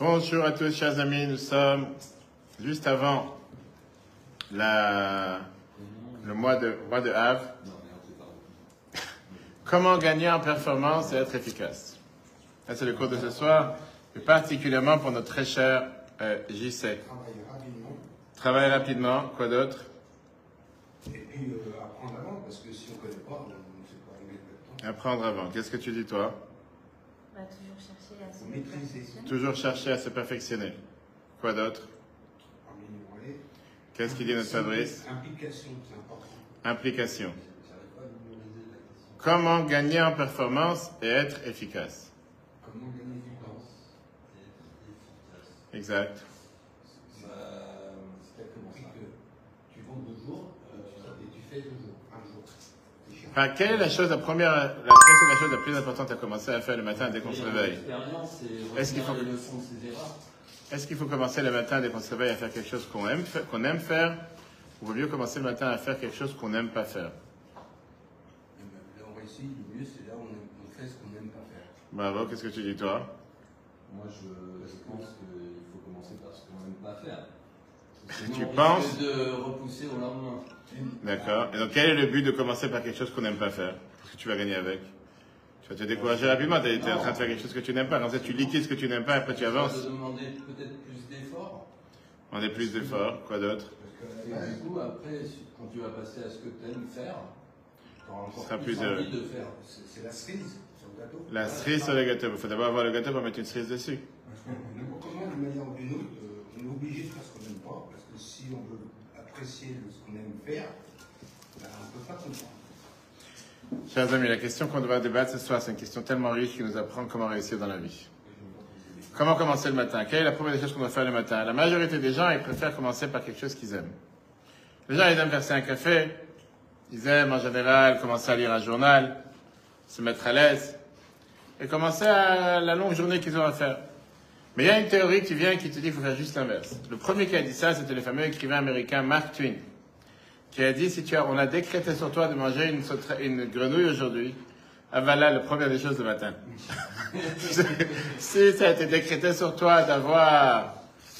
Bonjour à tous, chers amis. Nous sommes juste avant la, le mois de, mois de Av. Comment gagner en performance et être efficace? Ça, c'est le cours de ce soir, et particulièrement pour notre très cher euh, JC. Travailler rapidement Travailler rapidement, quoi d'autre? Et puis euh, apprendre avant, parce que si on ne connaît pas, on ne sait pas régler le temps. Apprendre avant. Qu'est-ce que tu dis, toi? Toujours chercher à se Faut maîtriser. Toujours chercher à se perfectionner. Quoi d'autre? Qu'est-ce qu'il dit notre Fabrice Implication, c'est important. Implication. Comment gagner en performance et être efficace? Comment gagner du temps Exact. C'est compris que tu vends deux jours, euh, et tu fais deux jours, un jour. C'est cher. Enfin, quelle est la chose, la première, la, quelle est la chose la plus importante à commencer à faire le matin dès qu'on se réveille? Est-ce qu'il faut- commencer le matin dès qu'on se réveille à faire quelque chose qu'on aime, qu'on aime faire? Ou vaut mieux commencer le matin à faire quelque chose qu'on n'aime pas faire? Là, on réussit, le mieux, c'est là où on, fait ce qu'on n'aime pas faire. Bravo, qu'est-ce que tu dis toi? Moi, je, je pense qu'il faut commencer par ce qu'on n'aime pas faire. Tu Sinon, on penses? risque de repousser au lendemain. D'accord. Et donc quel est le but de commencer par quelque chose qu'on n'aime pas faire? Parce que tu vas gagner avec. Tu vas te décourager rapidement, tu es, en train de faire quelque chose que tu n'aimes pas. Comme ça, tu liquides ce que tu n'aimes pas, après tu Ça va avances. te demander peut-être plus d'efforts. Est plus d'efforts, quoi d'autre? Parce que Et base, du coup, après, quand tu vas passer à ce que tu aimes faire, tu auras encore sera plus plus heureux. envie de faire. c'est la cerise sur le gâteau. La cerise sur le gâteau. Il faut d'abord avoir le gâteau pour mettre une cerise dessus. Comment, d'une manière ou d'une autre, euh, on est obligé de faire ce qu'on n'aime pas, parce que si on veut apprécier ce qu'on aime faire, ben, on ne peut pas comprendre. Chers amis, la question qu'on doit débattre ce soir, c'est une question tellement riche qui nous apprend comment réussir dans la vie. Comment commencer le matin? Quelle est la première des choses qu'on doit faire le matin? La majorité des gens, ils préfèrent commencer par quelque chose qu'ils aiment. Les gens, ils aiment verser un café. Ils aiment, en général, commencer à lire un journal, se mettre à l'aise et commencer à la longue journée qu'ils ont à faire. Mais il y a une théorie qui vient qui te dit qu'il faut faire juste l'inverse. Le premier qui a dit ça, c'était le fameux écrivain américain Mark Twain, qui a dit, si tu as, on a décrété sur toi de manger une, grenouille aujourd'hui, ah ben là, la première des choses le matin. si ça a été décrété sur toi d'avoir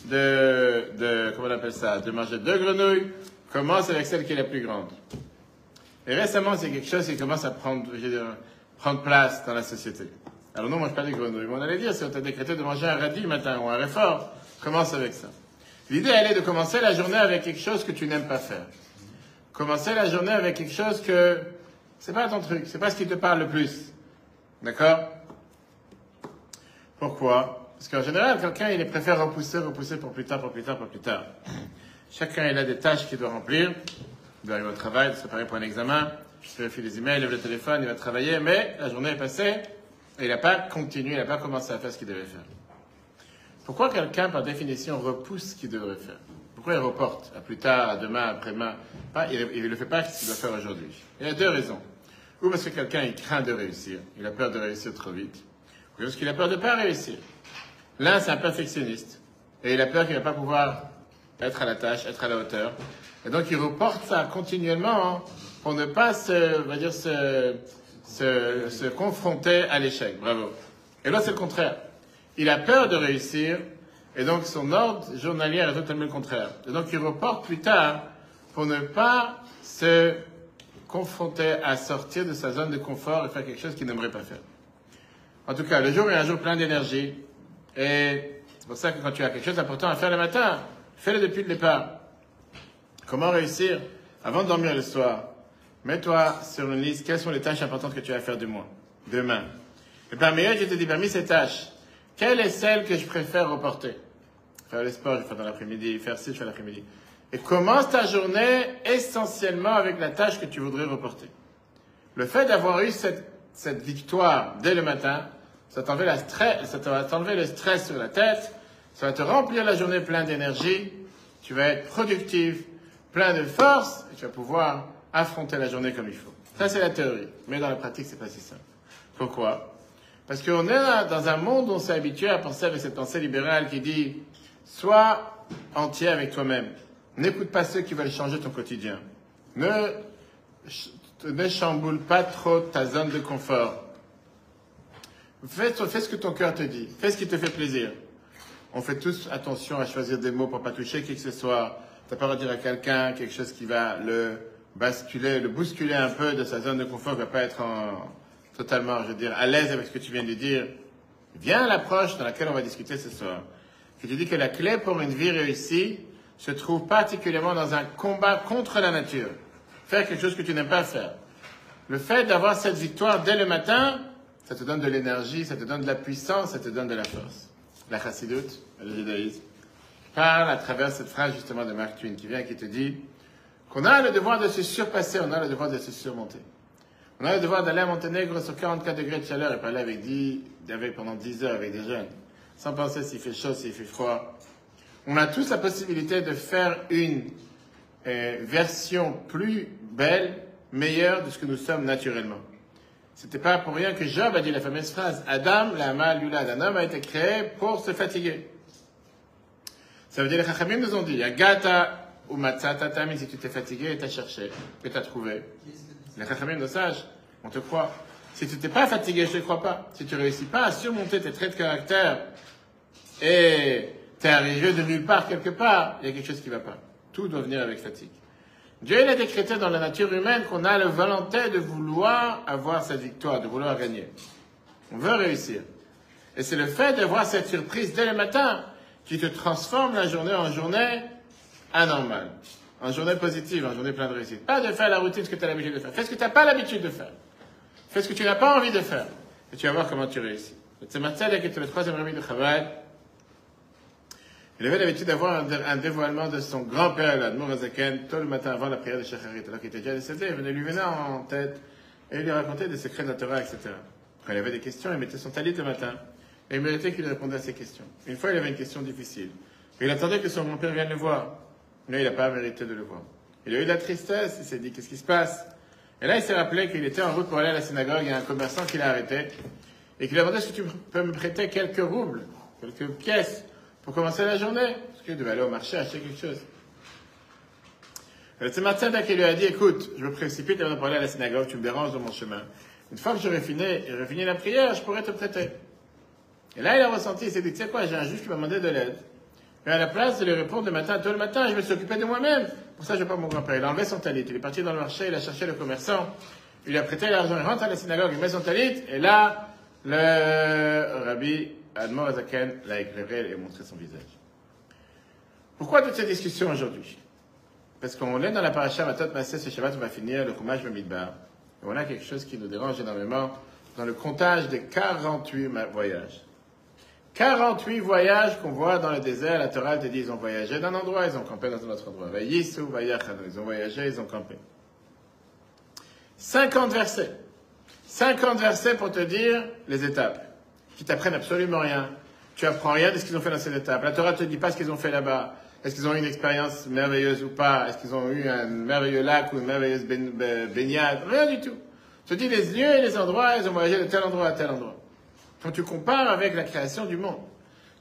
de, de, comment on appelle ça, de manger deux grenouilles, commence avec celle qui est la plus grande. Et récemment, c'est quelque chose qui commence à prendre, prendre place dans la société. Alors nous, on mange pas des grenouilles, mais on allait dire, si on t'a décrété de manger un radis le matin ou un réfort, commence avec ça. L'idée, elle est de commencer la journée avec quelque chose que tu n'aimes pas faire. Commencer la journée avec quelque chose que c'est pas ton truc, c'est pas ce qui te parle le plus. D'accord? Pourquoi? Parce qu'en général, quelqu'un, il préfère repousser, repousser pour plus tard, pour plus tard, pour plus tard. Chacun, il a des tâches qu'il doit remplir. Il doit arriver au travail, il se préparer pour un examen, il vérifie les emails, il lève le téléphone, il va travailler, mais la journée est passée et il n'a pas continué, il n'a pas commencé à faire ce qu'il devait faire. Pourquoi quelqu'un, par définition, repousse ce qu'il devrait faire? Pourquoi il reporte à plus tard, à demain, après-demain? Pas- Il ne le fait pas ce qu'il doit faire aujourd'hui. Il y a deux raisons. Ou parce que quelqu'un, il craint de réussir, il a peur de réussir trop vite, ou parce qu'il a peur de ne pas réussir. L'un, c'est un perfectionniste, et il a peur qu'il ne va pas pouvoir être à la tâche, être à la hauteur. Et donc, il reporte ça continuellement pour ne pas se, va dire, se, se, se confronter à l'échec. Bravo. Et là, c'est le contraire. Il a peur de réussir, et donc son ordre journalier est totalement le contraire. Et donc, il reporte plus tard pour ne pas se confronter à sortir de sa zone de confort et faire quelque chose qu'il n'aimerait pas faire. En tout cas, le jour est un jour plein d'énergie, et c'est pour ça que quand tu as quelque chose d'important à faire le matin, fais-le depuis le départ. Comment réussir Avant de dormir le soir, mets-toi sur une liste quelles sont les tâches importantes que tu as à faire du mois, demain? Et parmi elles, je te dis, parmi ces tâches, quelle est celle que je préfère reporter? Faire le sport, je faire dans l'après-midi, faire ci, je fais l'après-midi. Et commence ta journée essentiellement avec la tâche que tu voudrais reporter. Le fait d'avoir eu cette, victoire dès le matin, ça t'enlève le stress sur la tête, ça va te remplir la journée plein d'énergie, tu vas être productif, plein de force, et tu vas pouvoir affronter la journée comme il faut. Ça, c'est la théorie. Mais dans la pratique, c'est pas si simple. Pourquoi? Parce qu'on est dans un monde où on s'est habitué à penser avec cette pensée libérale qui dit sois entier avec toi-même. N'écoute pas ceux qui veulent changer ton quotidien. Ne, ch- ne chamboule pas trop ta zone de confort. Fais, ce que ton cœur te dit. Fais ce qui te fait plaisir. On fait tous attention à choisir des mots pour pas toucher qui que ce soit. T'as pas à dire à quelqu'un quelque chose qui va le basculer, le bousculer un peu de sa zone de confort, il va pas être en- totalement, je veux dire, à l'aise avec ce que tu viens de dire. Viens à l'approche dans laquelle on va discuter ce soir. Je te dis que la clé pour une vie réussie se trouve particulièrement dans un combat contre la nature. Faire quelque chose que tu n'aimes pas faire. Le fait d'avoir cette victoire dès le matin, ça te donne de l'énergie, ça te donne de la puissance, ça te donne de la force. La chassidoute, le judaïsme, parle à travers cette phrase justement de Mark Twain qui vient qui te dit qu'on a le devoir de se surpasser, on a le devoir de se surmonter. On a le devoir d'aller à Monténégro sur 44 degrés de chaleur et parler avec 10, avec, pendant 10 heures avec des jeunes, sans penser s'il fait chaud, s'il fait froid. On a tous la possibilité de faire une euh, version plus belle, meilleure de ce que nous sommes naturellement. C'était pas pour rien que Job a dit la fameuse phrase Adam, la mal lulad. Un homme a été créé pour se fatiguer. Ça veut dire les Chachamim nous ont dit Agata ou matzata si tu t'es fatigué t'as cherché, que t'as trouvé. Les Chachamim nos sages, on te croit. Si tu t'es pas fatigué, je te crois pas. Si tu réussis pas à surmonter tes traits de caractère et t'es arrivé de nulle part quelque part, il y a quelque chose qui va pas. Tout doit venir avec fatigue. Dieu a décrété dans la nature humaine qu'on a la volonté de vouloir avoir cette victoire, de vouloir gagner. On veut réussir. Et c'est le fait d'avoir cette surprise dès le matin qui te transforme la journée en journée anormale, en journée positive, en journée pleine de réussite. Pas de faire la routine ce que tu as l'habitude de faire. Fais ce que tu n'as pas l'habitude de faire. Fais ce que tu n'as pas envie de faire. Et tu vas voir comment tu réussis. C'est le troisième réveil de Chabad. Il avait l'habitude d'avoir un, dé- un dévoilement de son grand-père, l'Admour Azaken, tout le matin avant la prière de Shacharit. Alors qu'il était déjà décédé, il venait lui venir en tête et il lui racontait des secrets de la Torah, etc. Quand il avait des questions, il mettait son talit le matin et il méritait qu'il répondait à ses questions. Une fois, il avait une question difficile. Il attendait que son grand-père vienne le voir. Mais il n'a pas mérité de le voir. Il a eu de la tristesse, il s'est dit qu'est-ce qui se passe? Et là, il s'est rappelé qu'il était en route pour aller à la synagogue, il y a un commerçant qui l'a arrêté et qui lui a demandé que tu peux me prêter quelques roubles, quelques pièces pour commencer la journée? Parce qu'il devait aller au marché acheter quelque chose. Le Tzemach qui lui a dit écoute, je me précipite avant de parler à la synagogue, tu me déranges dans mon chemin. Une fois que j'aurai fini, fini la prière, je pourrai te prêter. Et là, il a ressenti, il s'est dit, tu sais quoi, j'ai un juge qui m'a demandé de l'aide. Mais à la place de lui répondre le matin, tout le matin, je suis occupé de moi-même. Pour ça, je pas mon grand-père. Il a enlevé son talit. Il est parti dans le marché, il a cherché le commerçant. Il lui a prêté l'argent, il rentre à la synagogue, il met son talit. Et là, le rabbi Admor Azaken l'a éclairé et montré son visage. Pourquoi toute cette discussion aujourd'hui? Parce qu'on est dans la paracha Matot Massé, ce Shabbat, on va finir le Chumash Bamidbar. Et on a quelque chose qui nous dérange énormément dans le comptage des 48 ma- voyages. 48 voyages qu'on voit dans le désert, la Torah te dit ils ont voyagé d'un endroit, ils ont campé dans un autre endroit. Ils ont voyagé, ils ont campé. 50 versets. 50 versets pour te dire les étapes, qui t'apprennent absolument rien. Tu apprends rien de ce qu'ils ont fait dans ces étapes. La Torah te dit pas ce qu'ils ont fait là-bas. Est-ce qu'ils ont eu une expérience merveilleuse ou pas? Est-ce qu'ils ont eu un merveilleux lac ou une merveilleuse baign- ba- baignade? Rien du tout. te dit les lieux et les endroits, ils ont voyagé de tel endroit à tel endroit. Quand tu compares avec la création du monde,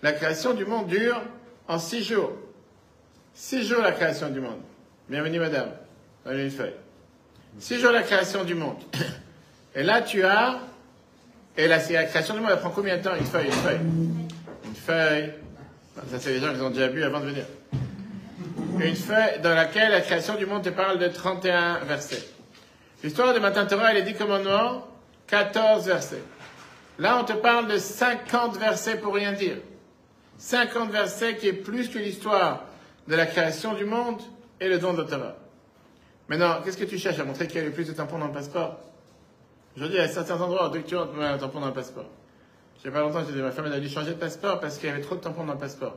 la création du monde dure en six jours. Six jours la création du monde. Bienvenue madame. Donnez une feuille. Six jours la création du monde. Et là tu as... Et la, la création du monde, elle prend combien de temps Une feuille, une feuille? Une feuille. Ça c'est les gens qui ont déjà bu avant de venir. Une feuille dans laquelle la création du monde te parle de 31 versets. L'histoire de Matin Torah et les 10 commandements, 14 versets. Là, on te parle de 50 versets pour rien dire. 50 versets qui est plus que l'histoire de la création du monde et le don de Torah. Maintenant, qu'est-ce que tu cherches à montrer qu'il y a le plus de tampons dans le passeport? Aujourd'hui, a certains endroits dès que tu rentres, un tampon dans le passeport. Il n'y a pas longtemps, j'ai dit, ma femme elle a dû changer de passeport parce qu'il y avait trop de tampons dans le passeport.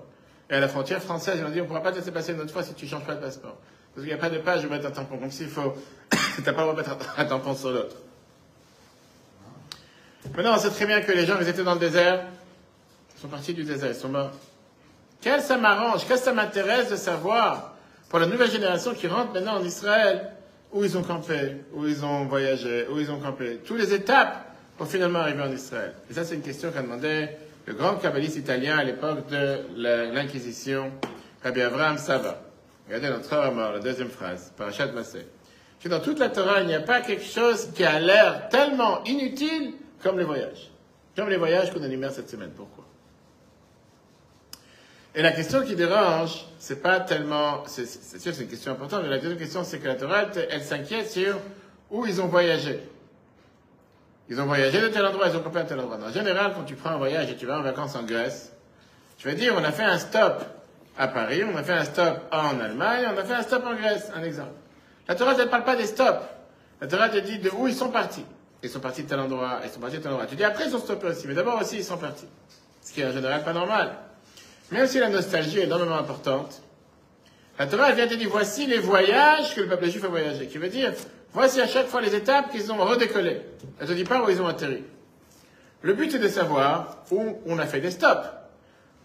Et à la frontière française, ils ont dit, on ne pourra pas te laisser passer une autre fois si tu ne changes pas de passeport. Parce qu'il n'y a pas de page où mettre un tampon. Donc s'il faut, t'as pas le droit de mettre un tampon sur l'autre. Maintenant, on sait très bien que les gens, ils étaient dans le désert, ils sont partis du désert, ils sont morts. Quel ça m'arrange, qu'est-ce que ça m'intéresse de savoir pour la nouvelle génération qui rentre maintenant en Israël, où ils ont campé, où ils ont voyagé, où ils ont campé, toutes les étapes pour finalement arriver en Israël. Et ça, c'est une question qu'a demandé le grand kabbaliste italien à l'époque de l'Inquisition, Rabbi Avraham Sava. Regardez notre heure mort, la deuxième phrase, Parashat Massé. Que dans toute la Torah, il n'y a pas quelque chose qui a l'air tellement inutile comme les voyages. Comme les voyages qu'on énumère cette semaine. Pourquoi? Et la question qui dérange, c'est pas tellement, c'est sûr, c'est une question importante, mais la deuxième question, c'est que la Torah, elle, elle s'inquiète sur où ils ont voyagé. Ils ont voyagé de tel endroit, ils ont campé à tel endroit. En général, quand tu prends un voyage et tu vas en vacances en Grèce, tu vas dire, on a fait un stop à Paris, on a fait un stop en Allemagne, on a fait un stop en Grèce, un exemple. La Torah, elle ne parle pas des stops. La Torah te dit de où ils sont partis. Ils sont partis de tel endroit, ils sont partis de tel endroit. Tu dis, après, ils sont stoppés aussi, mais d'abord aussi, ils sont partis. Ce qui est en général pas normal. Même si la nostalgie est énormément importante, la Torah vient te dire voici les voyages que le peuple juif a voyagé. Qui veut dire, voici à chaque fois les étapes qu'ils ont redécollé. Elle te dit pas où ils ont atterri. Le but est de savoir où on a fait des stops,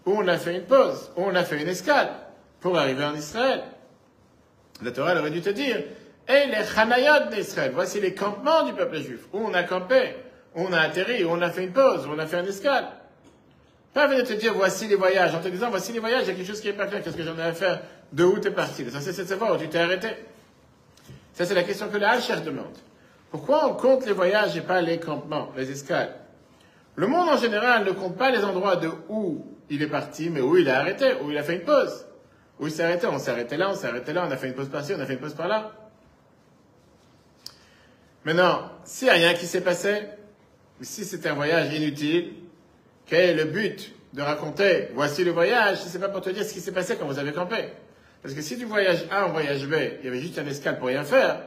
où on a fait une pause, où on a fait une escale pour arriver en Israël. La Torah aurait dû te dire, et les Chanayot d'Israël, voici les campements du peuple juif, où on a campé, où on a atterri, où on a fait une pause, où on a fait une escale. Pas venir te dire voici les voyages. En te disant voici les voyages, il y a quelque chose qui est pas clair. Qu'est-ce que j'en ai à faire De où tu es parti L'essentiel c'est de savoir où tu t'es arrêté. Ça c'est la question que le Hacher demande. Pourquoi on compte les voyages et pas les campements, les escales? Le monde en général ne compte pas les endroits de où il est parti, mais où il a arrêté, où il a fait une pause. Où il s'est arrêté, on s'est arrêté là, on s'est arrêté là, on a fait une pause par-ci, on a fait une pause par-là. Maintenant, s'il n'y a rien qui s'est passé, si c'est un voyage inutile, quel est le but de raconter voici le voyage si c'est pas pour te dire ce qui s'est passé quand vous avez campé Parce que si du voyage A en voyage B, il y avait juste un escale pour rien faire,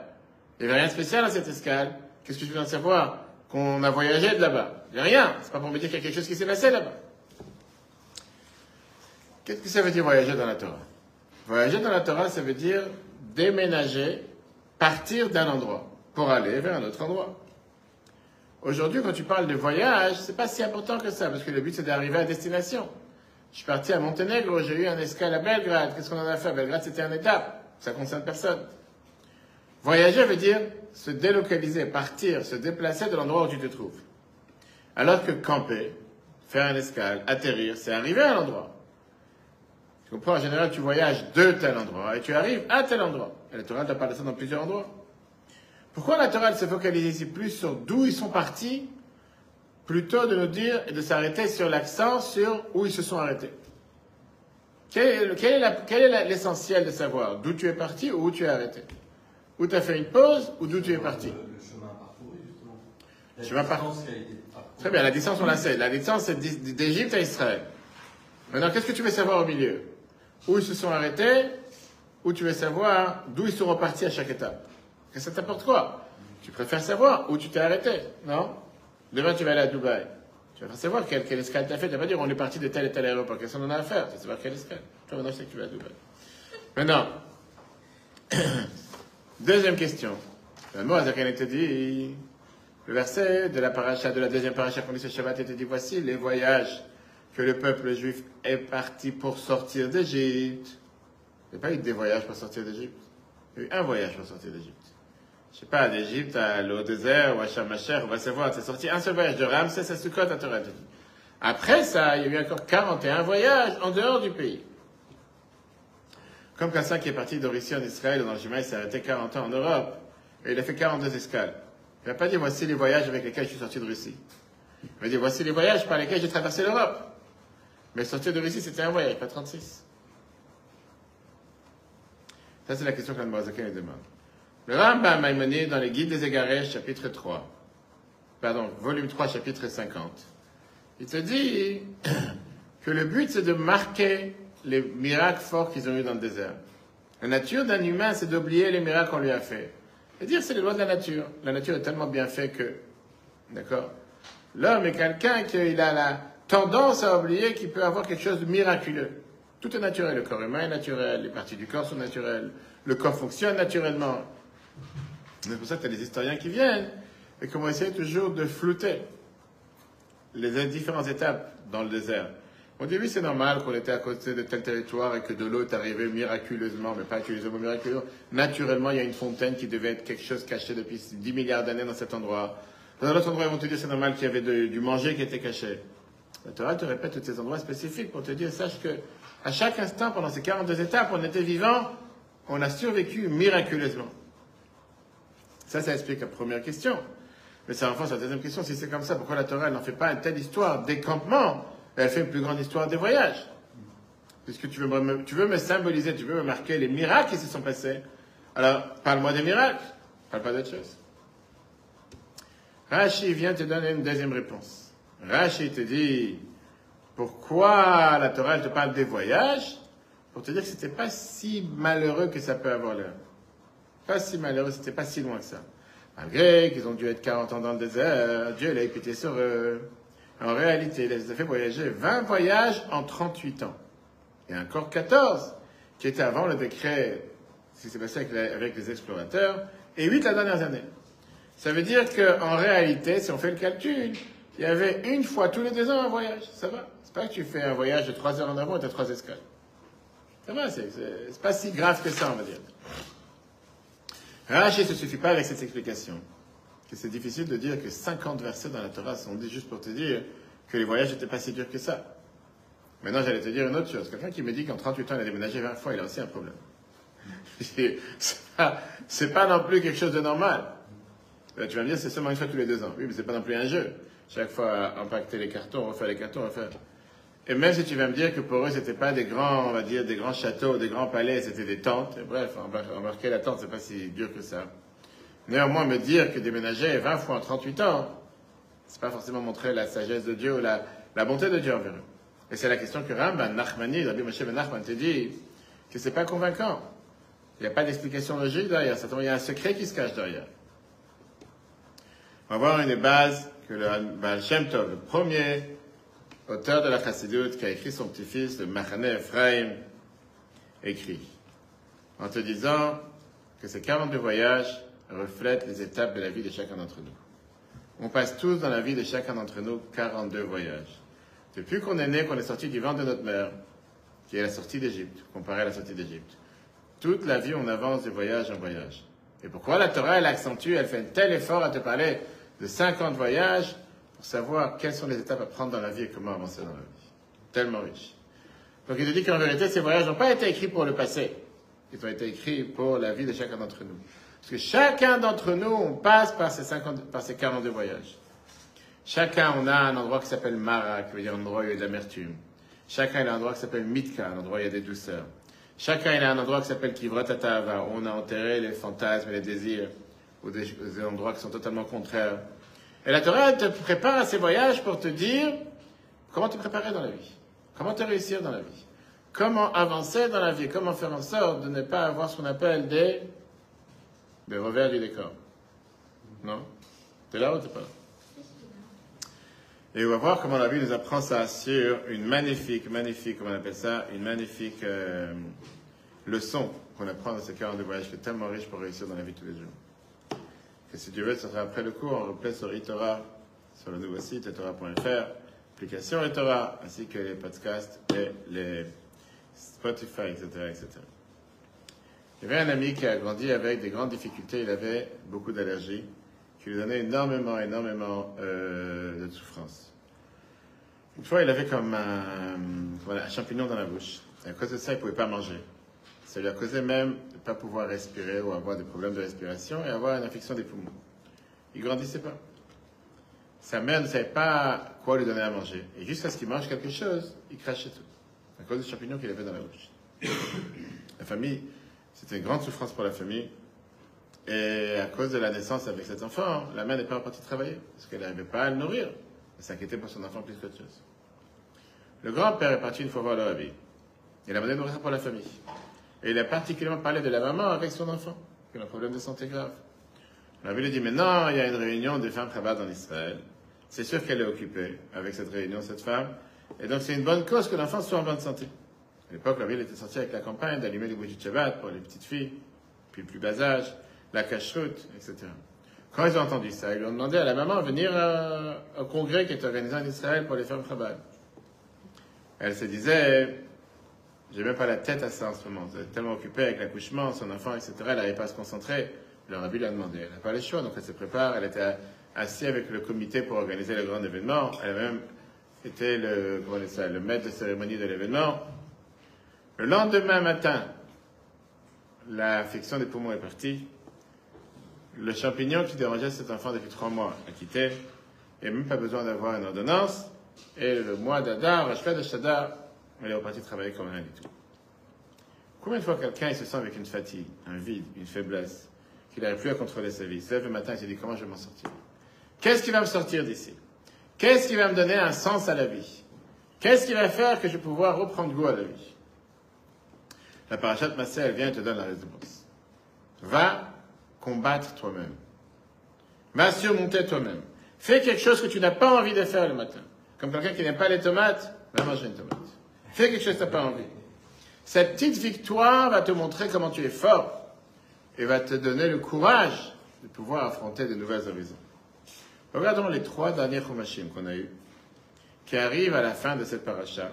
il n'y avait rien de spécial dans cette escale, qu'est-ce que tu viens de savoir Qu'on a voyagé de là-bas? Il n'y a rien. C'est pas pour me dire qu'il y a quelque chose qui s'est passé là-bas. Qu'est-ce que ça veut dire voyager dans la Torah? Voyager dans la Torah, ça veut dire déménager, partir d'un endroit pour aller vers un autre endroit. Aujourd'hui, quand tu parles de voyage, c'est pas si important que ça, parce que le but c'est d'arriver à destination. Je suis parti à Monténégro, j'ai eu un escale à Belgrade. Qu'est-ce qu'on en a fait? Belgrade, c'était une étape. Ça concerne personne. Voyager veut dire se délocaliser, partir, se déplacer de l'endroit où tu te trouves. Alors que camper, faire un escale, atterrir, c'est arriver à l'endroit. Tu comprends? En général, tu voyages de tel endroit et tu arrives à tel endroit. Et la Torah t'a parlé ça dans plusieurs endroits. Pourquoi la Torah se focalise ici plus sur d'où ils sont partis, plutôt de nous dire et de s'arrêter sur l'accent sur où ils se sont arrêtés? Quel est l'essentiel de savoir? D'où tu es parti ou où tu es arrêté? Où tu as fait une pause ou d'où tu es parti? Le, chemin parcouru. Très bien, la distance on la sait. La distance c'est d'Égypte à Israël. Maintenant, qu'est-ce que tu veux savoir au milieu? Où ils se sont arrêtés Ou tu veux savoir d'où ils sont repartis à chaque étape? Que ça t'apporte quoi Tu préfères savoir où tu t'es arrêté, non Demain, tu vas aller à Dubaï. Tu vas savoir quelle, quelle escale tu as fait. Tu vas pas dire on est parti de tel et tel aéroport. Qu'est-ce qu'on en a à faire Tu vas savoir quelle escale. Toi, maintenant, je sais que tu vas à Dubaï. Maintenant, deuxième question. Le mot te dit, le verset de la paracha, de la deuxième paracha qu'on lit ce Shabbat, te dit voici les voyages que le peuple juif est parti pour sortir d'Égypte. Il n'y a pas eu des voyages pour sortir d'Égypte. Il y a eu un voyage pour sortir d'Égypte. Je sais pas, d'Égypte à l'eau désert ou à Shamacher, on va savoir, c'est sorti un seul voyage de Ramsès à Sukkot à Torah. Après ça, il y a eu encore 41 voyages en dehors du pays. Comme Kassan qui est parti d'Orissi en Israël dans le Jima, il s'est arrêté 40 ans en Europe. Et il a fait 42 escales. Il n'a pas dit voici les voyages avec lesquels je suis sorti de Russie. Il m'a dit voici les voyages par lesquels j'ai traversé l'Europe. Mais sortir de Russie, c'était un voyage, pas 36. Ça, c'est la question qu'Anne Brazakin lui demande. Le Rambam Maïmonide, dans les Guides des Égarés, chapitre 3, pardon, volume 3, chapitre 50, il te dit que le but, c'est de marquer les miracles forts qu'ils ont eu dans le désert. La nature d'un humain, c'est d'oublier les miracles qu'on lui a fait. Et dire, c'est les lois de la nature. La nature est tellement bien faite que, d'accord? L'homme est quelqu'un qui a la tendance à oublier qu'il peut avoir quelque chose de miraculeux. Tout est naturel. Le corps humain est naturel, les parties du corps sont naturelles, le corps fonctionne naturellement. C'est pour ça que tu as des historiens qui viennent et qui vont essayer toujours de flouter les différentes étapes dans le désert. On dit oui, c'est normal qu'on était à côté de tel territoire et que de l'eau est arrivée miraculeusement, mais pas mot miraculeux. Naturellement, il y a une fontaine qui devait être quelque chose caché depuis 10 milliards d'années dans cet endroit. Dans un autre endroit, ils vont te dire c'est normal qu'il y avait du manger qui était caché. La Torah te répète tous ces endroits spécifiques pour te dire, sache que à chaque instant, pendant ces 42 étapes, on était vivant, on a survécu miraculeusement. Ça, ça explique la première question. Mais ça renforce la deuxième question. Si c'est comme ça, pourquoi la Torah n'en fait pas une telle histoire des campements Elle fait une plus grande histoire des voyages. puisque tu veux, me, symboliser, tu veux me marquer les miracles qui se sont passés, alors parle-moi des miracles, parle pas d'autre chose. Rashi vient te donner une deuxième réponse. Rashi te dit, pourquoi la Torah te parle des voyages? Pour te dire que c'était pas si malheureux que ça peut avoir l'air. Pas si malheureux, c'était pas si loin que ça. Malgré qu'ils ont dû être 40 ans dans le désert, Dieu l'a pitié sur eux. En réalité, il les a fait voyager 20 voyages en 38 ans. Et encore 14 qui étaient avant le décret, ce qui s'est passé avec, les explorateurs, et 8 la dernière année. Ça veut dire qu'en réalité, si on fait le calcul, il y avait une fois tous les deux ans un voyage. Ça va. C'est pas que tu fais un voyage de 3 heures en avant et tu as 3 escales. Ça va, c'est pas si grave que ça, on va dire. Rashi ne suffit pas avec cette explication. C'est difficile de dire que 50 versets dans la Torah sont dit juste pour te dire que les voyages n'étaient pas si durs que ça. Maintenant, j'allais te dire une autre chose. Quelqu'un qui me dit qu'en 38 ans, il a déménagé 20 fois, il a aussi un problème. C'est pas, pas non plus quelque chose de normal. Euh, Tu vas me dire, c'est seulement une fois tous les deux ans. Oui, mais c'est pas non plus un jeu. Chaque fois, impacter les cartons, refaire les cartons, refaire. Et même si tu vas me dire que pour eux, c'était pas des grands, on va dire, des grands châteaux, des grands palais, c'était des tentes. Et bref, embar- embarquer la tente, c'est pas si dur que ça. Néanmoins, me dire que déménager 20 fois en 38 ans, c'est pas forcément montrer la sagesse de Dieu ou la, la bonté de Dieu envers eux. Et c'est la question que Ramban Nachmani, Rabbi Moshe Ben Nachman te dit, que c'est pas convaincant. Il n'y a pas d'explication logique derrière. Il y a un secret qui se cache derrière. On va voir une base que le Baal Shem Tov, le premier auteur de la Chassidut, qui a écrit son petit-fils, le Machane Ephraim, écrit. En te disant que ces 42 voyages reflètent les étapes de la vie de chacun d'entre nous. On passe tous dans la vie de chacun d'entre nous 42 voyages. Depuis qu'on est né, qu'on est sorti du ventre de notre mère, qui est la sortie d'Égypte, comparé à la sortie d'Égypte. Toute la vie, on avance de voyage en voyage. Et pourquoi la Torah, elle accentue, elle fait un tel effort à te parler de 50 voyages savoir quelles sont les étapes à prendre dans la vie et comment avancer dans la vie. Tellement riche. Donc il te dit qu'en vérité, ces voyages n'ont pas été écrits pour le passé. Ils ont été écrits pour la vie de chacun d'entre nous. Parce que chacun d'entre nous, on passe par ces, 50, par ces 42 voyages. Chacun, on a un endroit qui s'appelle Mara, qui veut dire un endroit où il y a de l'amertume. Chacun, il a un endroit qui s'appelle Mitka, un endroit où il y a des douceurs. Chacun, il a un endroit qui s'appelle Kivrat Atava, où on a enterré les fantasmes et les désirs, ou des endroits qui sont totalement contraires. Et la Torah, te prépare à ces voyages pour te dire comment te préparer dans la vie, comment te réussir dans la vie, comment avancer dans la vie, comment faire en sorte de ne pas avoir ce qu'on appelle des, des revers du décor. Non? T'es là ou t'es pas là? Et on va voir comment la Bible nous apprend ça sur une magnifique, magnifique, comment on appelle ça, une magnifique euh, leçon qu'on apprend dans ces 42 voyages qui est tellement riche pour réussir dans la vie tous les jours. Et si Dieu veut, ça sera après le cours, on replace sur eTorah, sur le nouveau site eTorah.fr, application eTorah, ainsi que les podcasts et les Spotify, etc., etc. Il y avait un ami qui a grandi avec des grandes difficultés, il avait beaucoup d'allergies qui lui donnait énormément, énormément euh, de souffrance. Une fois, il avait comme un, voilà, un champignon dans la bouche. Et à cause de ça, il ne pouvait pas manger. Ça lui a causé même pas pouvoir respirer ou avoir des problèmes de respiration et avoir une infection des poumons. Il grandissait pas. Sa mère ne savait pas quoi lui donner à manger. Et jusqu'à ce qu'il mange quelque chose, il crachait tout. À cause du champignon qu'il avait dans la bouche. La famille, c'était une grande souffrance pour la famille. Et à cause de la naissance avec cet enfant, la mère n'est pas partie travailler, parce qu'elle n'arrivait pas à le nourrir. Elle s'inquiétait pour son enfant plus qu'autre chose. Le grand-père est parti une fois voir le rabbi. Il a demandé de nourrir pour la famille. Et il a particulièrement parlé de la maman avec son enfant, qui a un problème de santé grave. Rabbi lui dit, maintenant, il y a une réunion des femmes Chabad en Israël. C'est sûr qu'elle est occupée avec cette réunion, cette femme. Et donc, c'est une bonne cause que l'enfant soit en bonne santé. À l'époque, la ville était sortie avec la campagne d'allumer les bougies de Shabbat pour les petites filles, puis le plus bas âge la cacheroute, etc. Quand ils ont entendu ça, ils ont demandé à la maman de venir euh, au congrès qui est organisé en Israël pour les femmes Chabad. Elle se disait, j'ai même pas la tête à ça en ce moment. Elle est tellement occupée avec l'accouchement, son enfant, etc. Elle n'arrivait pas à se concentrer. Le rabbi lui a demandé. Elle n'a pas le choix, donc elle se prépare. Elle était assise avec le comité pour organiser le grand événement. Elle a même été le, comment le maître de cérémonie de l'événement. Le lendemain matin, l'infection des poumons est partie. Le champignon qui dérangeait cet enfant depuis trois mois a quitté. A même pas besoin d'avoir une ordonnance. Et le mois d'Adar, Rashfed de Shadar, il est reparti travailler comme rien du tout. Combien de fois quelqu'un se sent avec une fatigue, un vide, une faiblesse, qu'il n'arrive plus à contrôler sa vie, il se lève le matin et se dit comment je vais m'en sortir? Qu'est-ce qui va me sortir d'ici? Qu'est-ce qui va me donner un sens à la vie? Qu'est-ce qui va faire que je vais pouvoir reprendre goût à la vie? La parachat Massé, elle vient et te donne la réponse. Va combattre toi-même. Va surmonter toi-même. Fais quelque chose que tu n'as pas envie de faire le matin. Comme quelqu'un qui n'aime pas les tomates, va manger une tomate. Fais quelque chose que tu n'as pas envie. Cette petite victoire va te montrer comment tu es fort et va te donner le courage de pouvoir affronter de nouvelles horizons. Regardons les trois derniers Chumashim qu'on a eus, qui arrivent à la fin de cette paracha.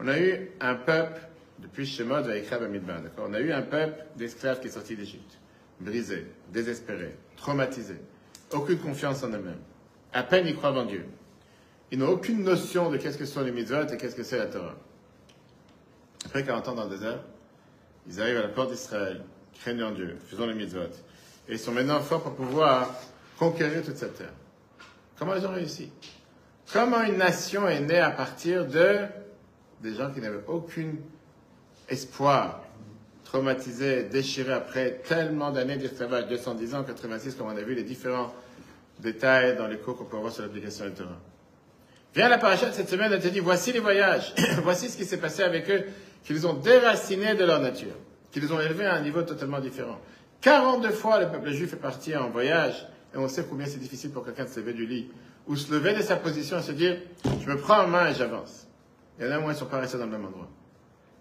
On a eu un peuple, depuis Shemot Vaikra Bamidban, d'accord? On a eu un peuple d'esclaves qui est sorti d'Égypte, brisé, désespéré, traumatisé, aucune confiance en eux-mêmes, à peine ils croient en Dieu. Ils n'ont aucune notion de qu'est-ce que sont les mitzvot et qu'est-ce que c'est la Torah. Après 40 ans dans le désert, ils arrivent à la porte d'Israël, craignant Dieu, faisant les mitzvot. Et ils sont maintenant forts pour pouvoir conquérir toute cette terre. Comment ils ont réussi? Comment une nation est née à partir de des gens qui n'avaient aucun espoir, traumatisés, déchirés après tellement d'années d'esclavage, 210 ans, 86, comme on a vu les différents détails dans les cours qu'on peut avoir sur l'application du Torah. Viens la paracha de cette semaine, elle te dit, voici les voyages, voici ce qui s'est passé avec eux, qui les ont déracinés de leur nature, qui les ont élevés à un niveau totalement différent. 42 fois, le peuple juif est parti en voyage, et on sait combien c'est difficile pour quelqu'un de se lever du lit, ou se lever de sa position et se dire, je me prends en main et j'avance. Il y en a moins, ils ne sont pas restés dans le même endroit.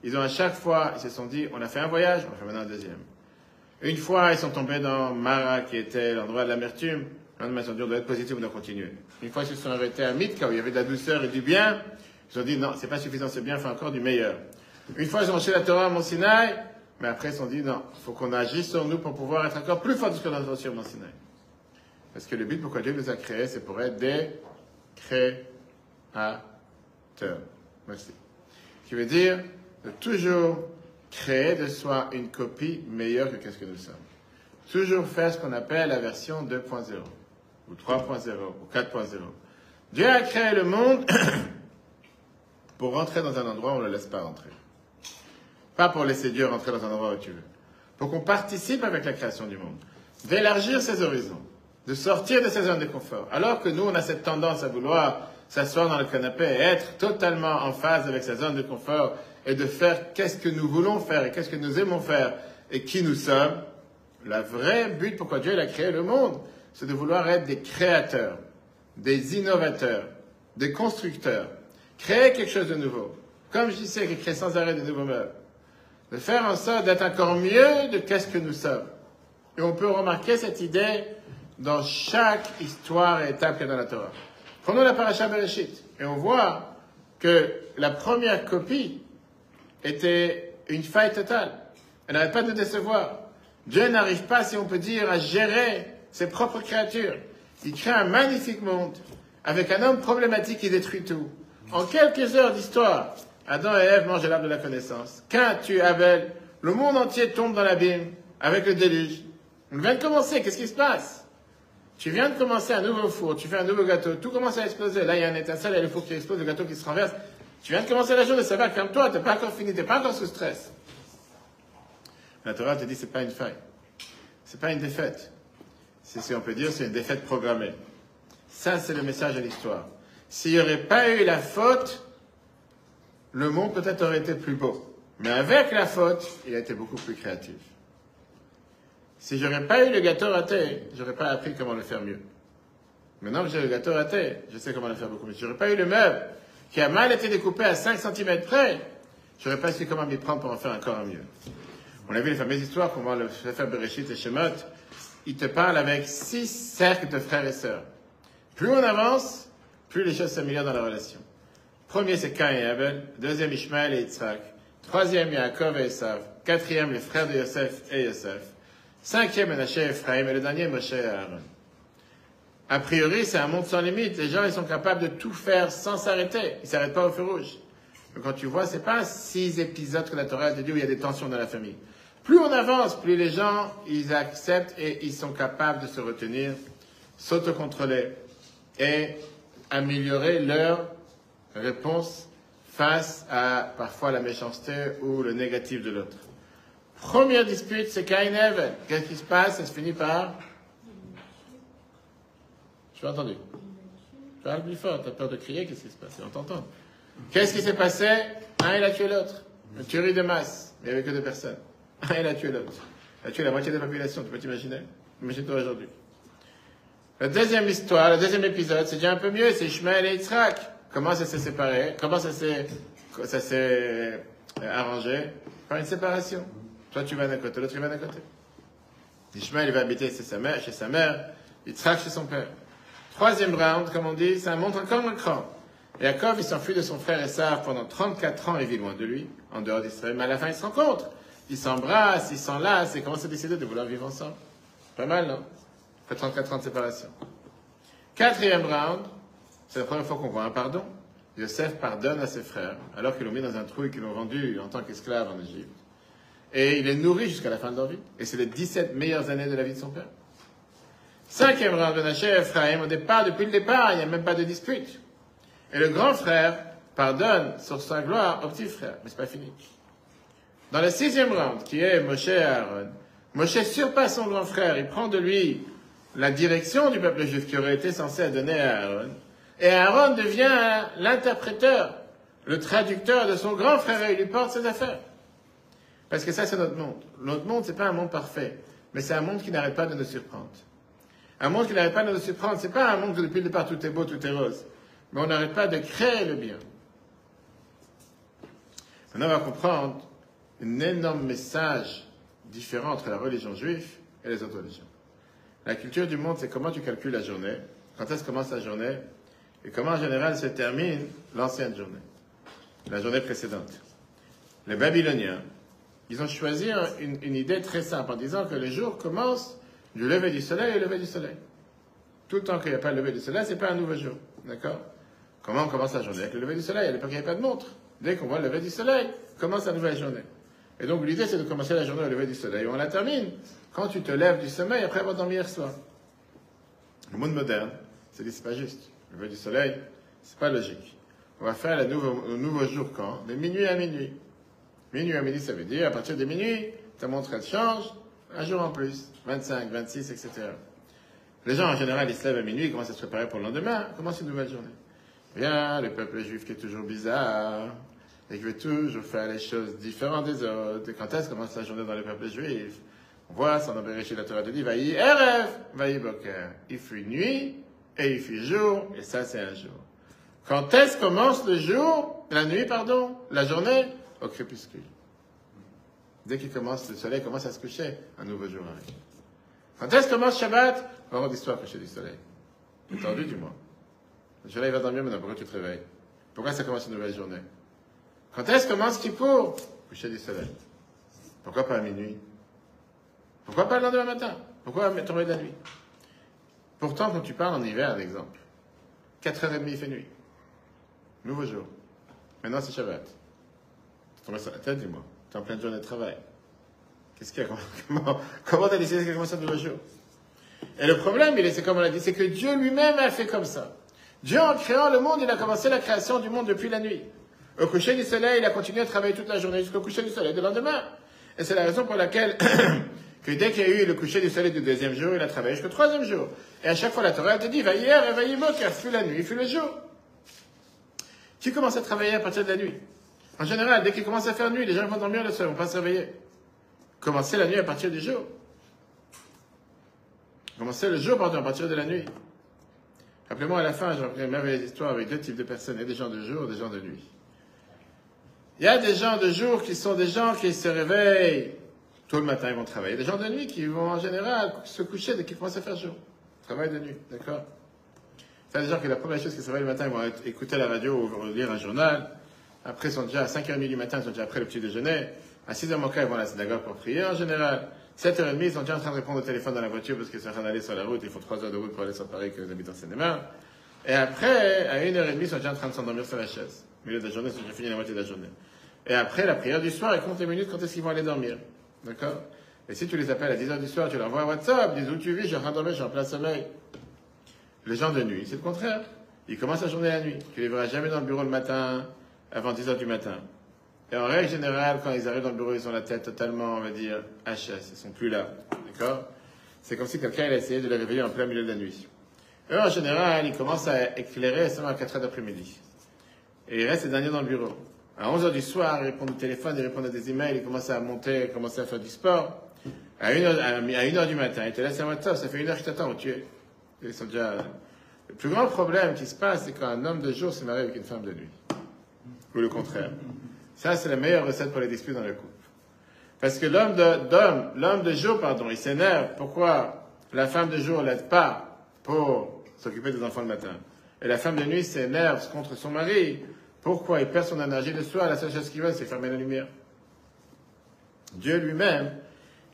Ils ont à chaque fois, ils se sont dit, on a fait un voyage, on faire maintenant un deuxième. Une fois, ils sont tombés dans Mara, qui était l'endroit de l'amertume. Ils se sont dit, on doit être positif, on doit continuer. Une fois, ils se sont arrêtés à Mitka, où il y avait de la douceur et du bien. Ils se sont dit, non, c'est pas suffisant, c'est bien, il faut encore du meilleur. Une fois, ils ont reçu la Torah à Mont Sinaï, mais après, ils se sont dit, non, il faut qu'on agisse sur nous pour pouvoir être encore plus forts que ce qu'on a sur Mont Sinaï. Parce que le but pourquoi Dieu nous a créés, c'est pour être des créateurs. Merci. Ce qui veut dire de toujours créer de soi une copie meilleure que ce que nous sommes. Toujours faire ce qu'on appelle la version 2.0, ou 3.0, ou 4.0. Dieu a créé le monde pour rentrer dans un endroit où on ne le laisse pas rentrer. Pas pour laisser Dieu rentrer dans un endroit où tu veux. Pour qu'on participe avec la création du monde. D'élargir ses horizons. De sortir de ses zones de confort. Alors que nous, on a cette tendance à vouloir s'asseoir dans le canapé et être totalement en phase avec sa zone de confort et de faire qu'est-ce que nous voulons faire et qu'est-ce que nous aimons faire et qui nous sommes, la vraie but pourquoi Dieu a créé le monde, c'est de vouloir être des créateurs, des innovateurs, des constructeurs, créer quelque chose de nouveau. Comme je disais, créer sans arrêt de nouveaux meubles. De faire en sorte d'être encore mieux de qu'est-ce que nous sommes. Et on peut remarquer cette idée dans chaque histoire et étape qu'il y a dans la Torah. Prenons la paracha Bereshit et on voit que la première copie était une faille totale. Elle n'arrête pas de décevoir. Dieu n'arrive pas, si on peut dire, à gérer ses propres créatures. Il crée un magnifique monde avec un homme problématique qui détruit tout. En quelques heures d'histoire, Adam et Ève mangent l'arbre de la connaissance. Quand tu Abel, le monde entier tombe dans l'abîme avec le déluge. On vient de commencer, qu'est-ce qui se passe? Tu viens de commencer un nouveau four, tu fais un nouveau gâteau, tout commence à exploser. Là, il y a un étincelle, il y a le four qui explose, le gâteau qui se renverse. Tu viens de commencer la journée, ça va, calme-toi, t'es pas encore fini, t'es pas encore sous stress. La Torah te dit c'est pas une faille. C'est pas une défaite. C'est, si on peut dire, c'est une défaite programmée. Ça, c'est le message de l'histoire. S'il n'y aurait pas eu la faute, le monde peut-être aurait été plus beau. Mais avec la faute, il a été beaucoup plus créatif. Si j'aurais pas eu le gâteau raté, j'aurais pas appris comment le faire mieux. Maintenant que j'ai le gâteau raté, je sais comment le faire beaucoup mieux. Si j'aurais pas eu le meuble qui a mal été découpé à 5 cm près, j'aurais pas su comment m'y prendre pour en faire encore mieux. On a vu les fameuses histoires, comment le Sefer Bereshit et Shemot, il te parle avec six cercles de frères et sœurs. Plus on avance, plus les choses s'améliorent dans la relation. Premier, c'est Cain et Abel. Deuxième, Ishmael et Yitzhak. Troisième, Yaakov et Esav. Quatrième, les frères de Yosef et Yosef. Cinquième, Menaché et Ephraim. Et le dernier, Moshe et Aaron. A priori, c'est un monde sans limite. Les gens, ils sont capables de tout faire sans s'arrêter. Ils s'arrêtent pas au feu rouge. Mais quand tu vois, c'est pas six épisodes que la Torah te dit où il y a des tensions dans la famille. Plus on avance, plus les gens, ils acceptent et ils sont capables de se retenir, s'autocontrôler et améliorer leur réponse face à parfois la méchanceté ou le négatif de l'autre. Première dispute, c'est Cain. Qu'est-ce qui se passe? Ça se finit par. Je suis entendu. Parle plus fort, t'as peur de crier, qu'est-ce qui se passe? On t'entend. Qu'est-ce qui s'est passé? Un, il a tué l'autre. Une tuerie de masse. Il n'y avait que deux personnes. Il a tué l'autre. Il a tué la moitié de la population, tu peux t'imaginer? Imagine-toi aujourd'hui. La deuxième histoire, le deuxième épisode, c'est déjà un peu mieux, c'est Ishmael et Yitzhak. Comment ça s'est séparé? Comment ça s'est, ça s'est euh, arrangé? Par une séparation. Toi, tu vas d'un côté, l'autre, il va d'un côté. Ishmael, il va habiter chez sa mère, chez Yitzhak chez son père. Troisième round, comme on dit, ça montre encore un cran. Yaakov, il s'enfuit de son frère Esav pendant 34 ans, il vit loin de lui, en dehors d'Israël. Mais à la fin, ils se rencontrent. Ils s'embrassent, ils s'enlacent et commencent à décider de vouloir vivre ensemble? Pas mal, non? Après 34 ans de séparation. Quatrième round, c'est la première fois qu'on voit un pardon. Yosef pardonne à ses frères, alors qu'ils l'ont mis dans un trou et qu'ils l'ont vendu en tant qu'esclave en Égypte. Et il est nourri jusqu'à la fin de leur vie. Et c'est les 17 meilleures années de la vie de son père. Cinquième round, Menaché et Ephraim, au départ, depuis le départ, il n'y a même pas de dispute. Et le grand frère pardonne sur sa gloire au petit frère. Mais c'est pas fini. Dans le sixième round, qui est Moshe Aaron, Moshe surpasse son grand frère. Il prend de lui la direction du peuple juif qui aurait été censé donner à Aaron. Et Aaron devient l'interpréteur, le traducteur de son grand frère et il lui porte ses affaires. Parce que ça, c'est notre monde. Notre monde, c'est pas un monde parfait, mais c'est un monde qui n'arrête pas de nous surprendre. Un monde qui n'arrête pas de nous surprendre, c'est pas un monde où depuis le départ tout est beau, tout est rose. Mais on n'arrête pas de créer le bien. Maintenant, on va comprendre un énorme message différent entre la religion juive et les autres religions. La culture du monde, c'est comment tu calcules la journée, quand est-ce commence la journée, et comment en général se termine l'ancienne journée, la journée précédente. Les Babyloniens, ils ont choisi une, idée très simple en disant que le jour commence du lever du soleil au lever du soleil. Tout le temps qu'il n'y a pas le lever du soleil, c'est pas un nouveau jour. D'accord? Comment on commence la journée? Avec le lever du soleil. À l'époque, il n'y avait pas de montre. Dès qu'on voit le lever du soleil, commence la nouvelle journée. Et donc, l'idée, c'est de commencer la journée au lever du soleil. On la termine quand tu te lèves du sommeil après avoir dormi hier soir. Le monde moderne, c'est dit, c'est pas juste. Le lever du soleil, c'est pas logique. On va faire le nouveau, jour quand? De minuit à minuit. Minuit à minuit, ça veut dire, à partir de minuit, ta montre, elle change, un jour en plus. 25, 26, etc. Les gens, en général, ils se lèvent à minuit, ils commencent à se préparer pour le lendemain, commence une nouvelle journée? Bien, le peuple juif qui est toujours bizarre, et veut toujours faire les choses différentes des autres. Quand est-ce commence la journée dans le peuple juif On voit, son chez la Torah te dit, Vaï Erev, Vaï Boker. Il fut nuit, et il fut jour, et ça c'est un jour. Quand est-ce commence le jour, la nuit, pardon, la journée? Au crépuscule. Dès qu'il commence, le soleil commence à se coucher, un nouveau jour arrive. Quand est-ce commence Shabbat? Vraiment d'histoire coucher du soleil. Entendu, du moins. Le soleil va dormir maintenant, pourquoi tu te réveilles Pourquoi ça commence une nouvelle journée? Quand est-ce commence Kippour? Coucher du soleil. Pourquoi pas à minuit? Pourquoi pas le lendemain matin? Pourquoi tomber de la nuit? Pourtant, quand tu parles en hiver, exemple, 4h30 il fait nuit. Nouveau jour. Maintenant c'est Shabbat. Tu tombes sur la tête, dis-moi. Tu es en pleine journée de travail. Qu'est-ce qu'il y a? Comment comment t'as décidé que commence un nouveau jour? Et le problème, il est, c'est comme on l'a dit, c'est que Dieu lui-même a fait comme ça. Dieu, en créant le monde, il a commencé la création du monde depuis la nuit. Au coucher du soleil, il a continué à travailler toute la journée jusqu'au coucher du soleil du lendemain. Et c'est la raison pour laquelle, que dès qu'il y a eu le coucher du soleil du deuxième jour, il a travaillé jusqu'au troisième jour. Et à chaque fois, la Torah te dit, va hier, va car fut la nuit, fut le jour. Qui commence à travailler à partir de la nuit? En général, dès qu'il commence à faire nuit, les gens vont dormir le soir, ils vont pas se réveiller. Commencer la nuit à partir du jour. Commencer le jour, pardon, à partir de la nuit. Rappelez-moi à la fin, j'ai appris une merveilleuse histoire avec deux types de personnes. A des gens de jour et des gens de nuit. Il y a des gens de jour qui sont des gens qui se réveillent tôt le matin, ils vont travailler. Des gens de nuit qui vont en général se coucher dès qu'il commence à faire jour. Travail de nuit, d'accord? A des gens qui, la première chose qu'ils se réveillent le matin, ils vont écouter la radio ou lire un journal. Après, ils sont déjà à 5h30 du matin, ils sont déjà après le petit déjeuner. À 6h moins ils vont à la synagogue pour prier en général. 7h30, ils sont déjà en train de répondre au téléphone dans la voiture parce qu'ils sont en train d'aller sur la route. Il faut 3 heures de route pour aller sur Paris que les habitants cinéma. Et après, à 1h30, ils sont déjà en train de s'endormir sur la chaise. Au milieu de la journée, ils ont déjà fini la moitié de la journée. Et après, la prière du soir, ils comptent les minutes quand est-ce qu'ils vont aller dormir. D'accord? Et si tu les appelles à 10h du soir, tu leur envoies un WhatsApp, dis où tu vis, je suis en train de dormir, je suis en plein sommeil. Les gens de nuit, c'est le contraire. Ils commencent la journée la nuit. Tu les verras jamais dans le bureau le matin, avant 10 heures du matin. Et en règle générale, quand ils arrivent dans le bureau, ils ont la tête totalement, on va dire, HS. Ils sont plus là. D'accord? C'est comme si quelqu'un a essayé de les réveiller en plein milieu de la nuit. Eux, en général, ils commencent à éclairer seulement à 4 heures d'après-midi. Et ils restent les derniers dans le bureau. À 11 heures du soir, ils répondent au téléphone, ils répondent à des emails, ils commencent à monter, ils commencent à faire du sport. À 1 heure, à 1 heure du matin, ils te laissent à WhatsApp, ça fait une heure que je t'attends, tu es. Le plus grand problème qui se passe, c'est quand un homme de jour se marie avec une femme de nuit. Ou le contraire. Ça, c'est la meilleure recette pour les disputes dans le couple. Parce que l'homme de, jour, pardon, il s'énerve. Pourquoi la femme de jour l'aide pas pour s'occuper des enfants le matin? Et la femme de nuit s'énerve contre son mari. Pourquoi il perd son énergie de soi La seule chose qu'il veut, c'est fermer la lumière. Dieu lui-même,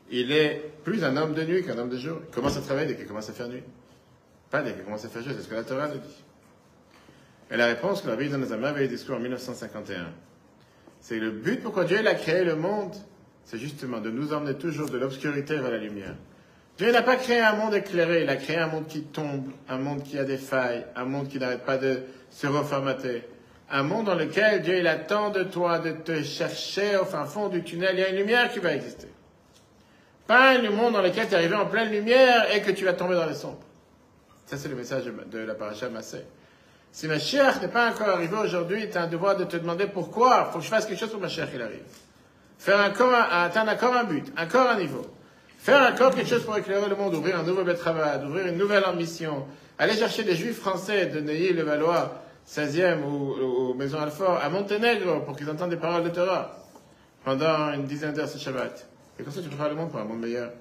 il est plus un homme de nuit qu'un homme de jour. Il commence à travailler dès qu'il commence à faire nuit. Pas dès qu'il commence à faire jour, c'est ce que la Torah nous dit. Et la réponse que la Bible donne dans un merveilleux discours en 1951, c'est le but pourquoi Dieu a créé le monde, c'est justement de nous emmener toujours de l'obscurité vers la lumière. Dieu n'a pas créé un monde éclairé, il a créé un monde qui tombe, un monde qui a des failles, un monde qui n'arrête pas de se reformater. Un monde dans lequel Dieu il attend de toi de te chercher au fin fond du tunnel, il y a une lumière qui va exister. Pas un monde dans lequel tu es arrivé en pleine lumière et que tu vas tomber dans les sombres. Ça, c'est le message de la paracha Massé. Si ma chère n'est pas encore arrivé aujourd'hui, tu as un devoir de te demander pourquoi. Il faut que je fasse quelque chose pour ma chère qu'il arrive. Faire encore atteindre encore un but, encore un niveau. Faire encore quelque chose pour éclairer le monde, ouvrir un nouveau travail, ouvrir une nouvelle ambition. Aller chercher des juifs français de Neuilly-le-Valois, 16e ou, Maison Alfort, à Monténégro, pour qu'ils entendent des paroles de Torah pendant une dizaine d'heures ce Shabbat. Et comme ça, tu prépares le monde pour un monde meilleur.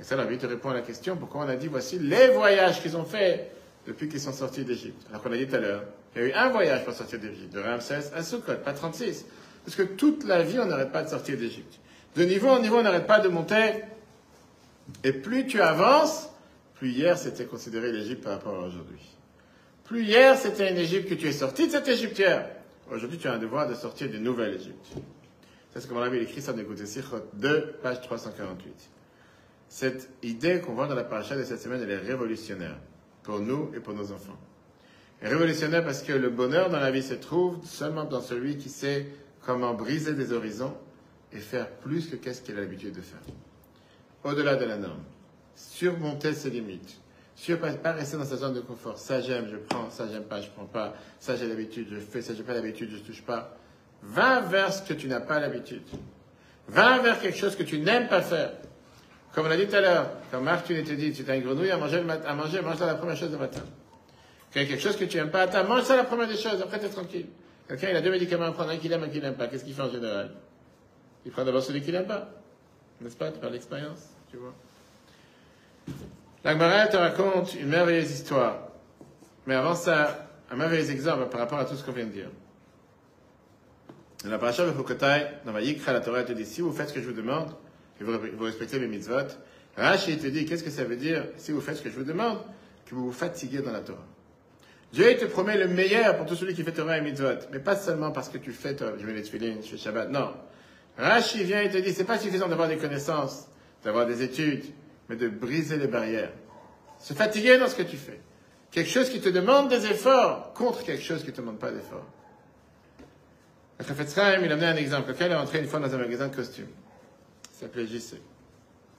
Et ça, la vie te répond à la question pourquoi on a dit voici les voyages qu'ils ont faits depuis qu'ils sont sortis d'Égypte. Alors qu'on a dit tout à l'heure, il y a eu un voyage pour sortir d'Égypte, de Ramsès à Sukkot, pas 36. Parce que toute la vie, on n'arrête pas de sortir d'Égypte. De niveau en niveau, on n'arrête pas de monter. Et plus tu avances, plus hier c'était considéré l'Égypte par rapport à aujourd'hui. Plus hier c'était une Égypte que tu es sorti de cette Égypte hier. Aujourd'hui, tu as un devoir de sortir d'une nouvelle Égypte. C'est comme on avait écrit ça de côté Sichot 2, page 348. Cette idée qu'on voit dans la paracha de cette semaine, elle est révolutionnaire pour nous et pour nos enfants. Révolutionnaire parce que le bonheur dans la vie se trouve seulement dans celui qui sait comment briser des horizons et faire plus que qu'est-ce qu'il a l'habitude de faire. Au-delà de la norme. Surmonter ses limites. Sur, pas rester dans sa zone de confort. Ça j'aime, je prends. Ça j'aime pas, je prends pas. Ça j'ai l'habitude, je fais. Ça j'ai pas l'habitude, je touche pas. Va vers ce que tu n'as pas l'habitude. Va vers quelque chose que tu n'aimes pas faire. Comme on a dit tout à l'heure, quand Marc, tu te dit, tu as une grenouille à manger, à manger, mange-la la première chose du matin. Quelque chose que tu n'aimes pas, attends, mange ça la première des choses, après tu es tranquille. Quelqu'un, il a deux médicaments à prendre, un qu'il aime, un qu'il n'aime pas. Qu'est-ce qu'il fait en général? Il prend d'abord celui qu'il n'aime pas. N'est-ce pas? Tu parles d'expérience, tu vois. L'Agmara te raconte une merveilleuse histoire. Mais avant ça, un merveilleux exemple par rapport à tout ce qu'on vient de dire. Dans la paracha de Fukotai, dans Vayikra, la Torah te dit si vous faites ce que je vous demande, et vous, vous respectez mes mitzvot, Rashi te dit qu'est-ce que ça veut dire si vous faites ce que je vous demande, que vous vous fatiguez dans la Torah? Dieu te promet le meilleur pour tout celui qui fait Torah et mitzvot, mais pas seulement parce que tu fais, Torah, je mets les tefillin, je fais Shabbat, non. Rashi vient et te dit c'est pas suffisant d'avoir des connaissances, d'avoir des études, mais de briser les barrières. Se fatiguer dans ce que tu fais. Quelque chose qui te demande des efforts contre quelque chose qui ne te demande pas d'efforts. Le Chaim, il a amené un exemple. Quelqu'un est entré une fois dans un magasin de costumes. Il s'appelait JC.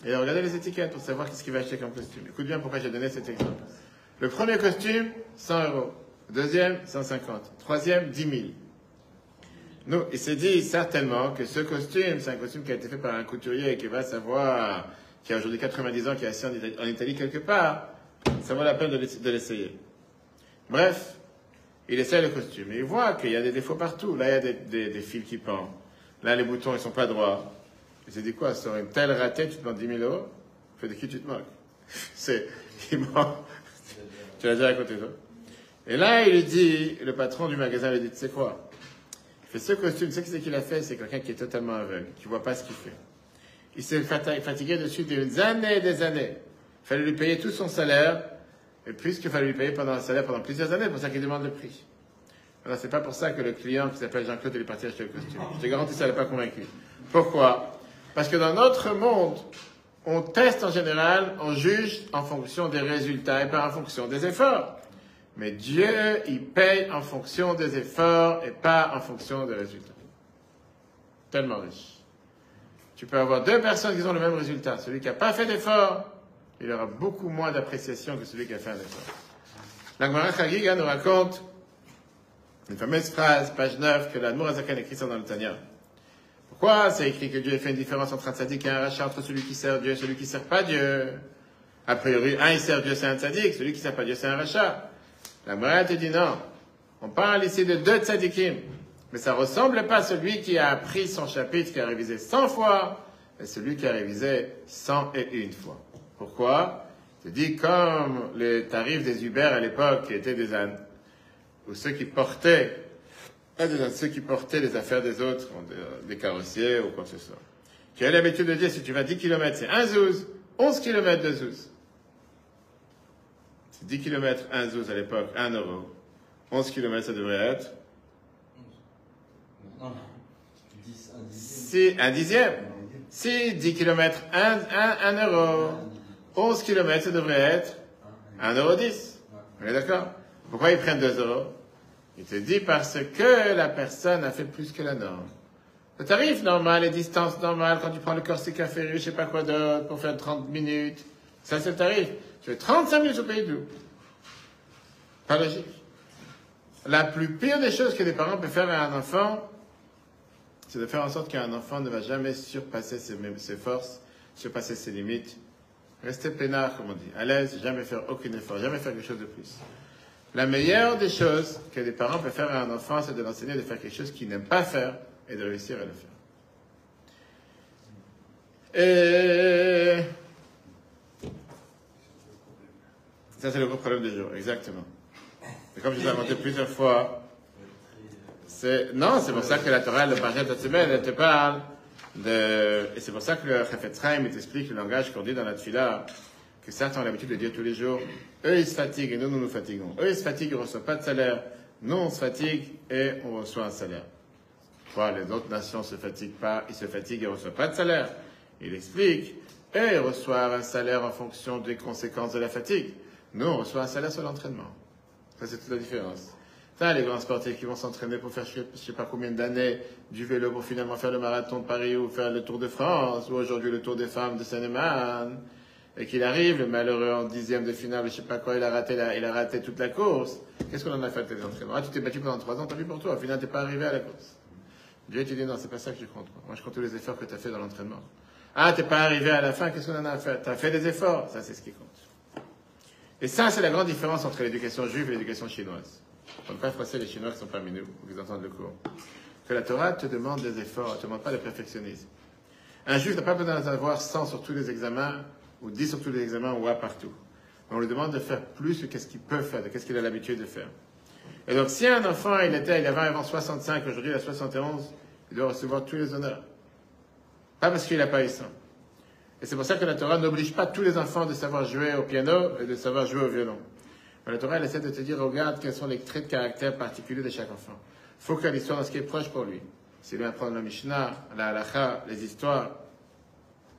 Et il a regardé les étiquettes pour savoir qu'est-ce qu'il va acheter comme costume. Écoute bien pourquoi j'ai donné cet exemple. Le premier costume, 100 euros. Deuxième, 150. Troisième, 10 000. Nous, il s'est dit certainement que ce costume, c'est un costume qui a été fait par un couturier qui va savoir, qui a aujourd'hui 90 ans, qui est assis en Italie, quelque part. Ça vaut la peine de l'essayer. Bref, il essaie le costume et il voit qu'il y a des défauts partout. Là, il y a des, fils qui pendent. Là, les boutons, ils sont pas droits. Il s'est dit quoi aurait une telle ratée, tu te demandes 10 000 euros? Fais de qui tu te moques? C'est. Il tu l'as déjà de toi. Et là, il lui dit, le patron du magasin lui dit, tu sais quoi? Il fait ce costume, ce qu'il a fait? C'est quelqu'un qui est totalement aveugle, qui voit pas ce qu'il fait. Il s'est fatigué dessus des années et des années. Il fallait lui payer tout son salaire. Et puisqu'il fallait lui payer pendant un salaire pendant plusieurs années, c'est pour ça qu'il demande le prix. Alors, c'est pas pour ça que le client qui s'appelle Jean-Claude est parti acheter le costume. Je te garantis, ça l'a pas convaincu. Pourquoi? Parce que dans notre monde, on teste en général, on juge en fonction des résultats et pas en fonction des efforts. Mais Dieu, il paye en fonction des efforts et pas en fonction des résultats. Tellement riche. Tu peux avoir deux personnes qui ont le même résultat. Celui qui n'a pas fait d'effort, il aura beaucoup moins d'appréciation que celui qui a fait un effort. L'Agmara Chagiga nous raconte une fameuse phrase, page 9, que l'Admour Azakan écrit ça dans le Tanya. Pourquoi c'est écrit que Dieu fait une différence entre un tzaddik et un rachat, entre celui qui sert Dieu et celui qui ne sert pas Dieu? A priori, un il sert Dieu, c'est un tzaddik, celui qui ne sert pas Dieu, c'est un rachat. La Gemara te dit non. On parle ici de deux tzaddikim. Mais ça ressemble pas à celui qui a appris son chapitre, qui a révisé 100 fois, et celui qui a révisé 101 fois. Pourquoi? Je dis comme les tarifs des Uber à l'époque, qui étaient des ânes, ou ceux qui portaient, pas des ânes, ceux qui portaient les affaires des autres, des carrossiers ou quoi que ce soit. Qui a l'habitude de dire, si tu vas 10 km, c'est un zouz, 11 km de zouz. C'est 10 km, un zouz à l'époque, 1 euro. 11 km, ça devrait être Non, 10, un dixième. Si, un dixième. Si 10 km, 1, euro. 11 km, ça devrait être 1 euro 10. On est d'accord? Pourquoi ils prennent 2 euros? Il te dit parce que la personne a fait plus que la norme. Le tarif normal, les distances normales, quand tu prends le Corsica Ferry, je sais pas quoi d'autre, pour faire 30 minutes, ça c'est le tarif. Tu fais 35 minutes au pays loup. Pas logique. La plus pire des choses que les parents peuvent faire à un enfant, c'est de faire en sorte qu'un enfant ne va jamais surpasser ses, forces, surpasser ses limites. Rester peinard, comme on dit, à l'aise, jamais faire aucun effort, jamais faire quelque chose de plus. La meilleure des choses que les parents peuvent faire à un enfant, c'est de l'enseigner de faire quelque chose qu'il n'aime pas faire et de réussir à le faire. Et ça, c'est le gros problème du jour, exactement. Et comme je l'ai inventé plusieurs fois, non, c'est pour ça que la Torah, le Parashat semaine, elle te parle de, et c'est pour ça que le Chafetz Chaim t'explique le langage qu'on dit dans la Tfila, que certains ont l'habitude de dire tous les jours, eux ils se fatiguent et nous, nous nous fatiguons. Eux ils se fatiguent, ils ne reçoivent pas de salaire. Nous, on se fatigue et on reçoit un salaire. Quoi, les autres nations se fatiguent pas, ils se fatiguent et ne reçoivent pas de salaire. Il explique, eux ils reçoivent un salaire en fonction des conséquences de la fatigue. Nous, on reçoit un salaire sur l'entraînement. Ça, c'est toute la différence. Les grands sportifs qui vont s'entraîner pour faire je ne sais pas combien d'années du vélo pour finalement faire le marathon de Paris ou faire le Tour de France ou aujourd'hui le Tour des femmes de Seine-et-Marne et qu'il arrive, le malheureux en dixième de finale, je sais pas quoi, il a raté, toute la course. Qu'est-ce qu'on en a fait tes entraînements? Ah, tu t'es battu pendant trois ans, tant pis pour toi. Au final, t'es pas arrivé à la course. Dieu te dit non, c'est pas ça que je compte. Moi, je compte tous les efforts que tu as fait dans l'entraînement. Ah, t'es pas arrivé à la fin, qu'est-ce qu'on en a fait? Tu as fait des efforts, ça c'est ce qui compte. Et ça, c'est la grande différence entre l'éducation juive et l'éducation chinoise. On ne pas froisser les Chinois qui sont parmi nous, ou qui entendent le cours. Que la Torah te demande des efforts, elle ne te demande pas le perfectionnisme. Un juif n'a pas besoin d'avoir 100 sur tous les examens, ou 10 sur tous les examens, ou A partout. On lui demande de faire plus que ce qu'il peut faire, de ce qu'il a l'habitude de faire. Et donc, si un enfant, il était, il avait avant 65, aujourd'hui il a 71, il doit recevoir tous les honneurs. Pas parce qu'il n'a pas eu ça. Et c'est pour ça que la Torah n'oblige pas tous les enfants de savoir jouer au piano et de savoir jouer au violon. La Torah, essaie de te dire, regarde quels sont les traits de caractère particuliers de chaque enfant. Focalise soit dans ce qui est proche pour lui. S'il veut apprendre la Mishnah, la Halacha, les histoires,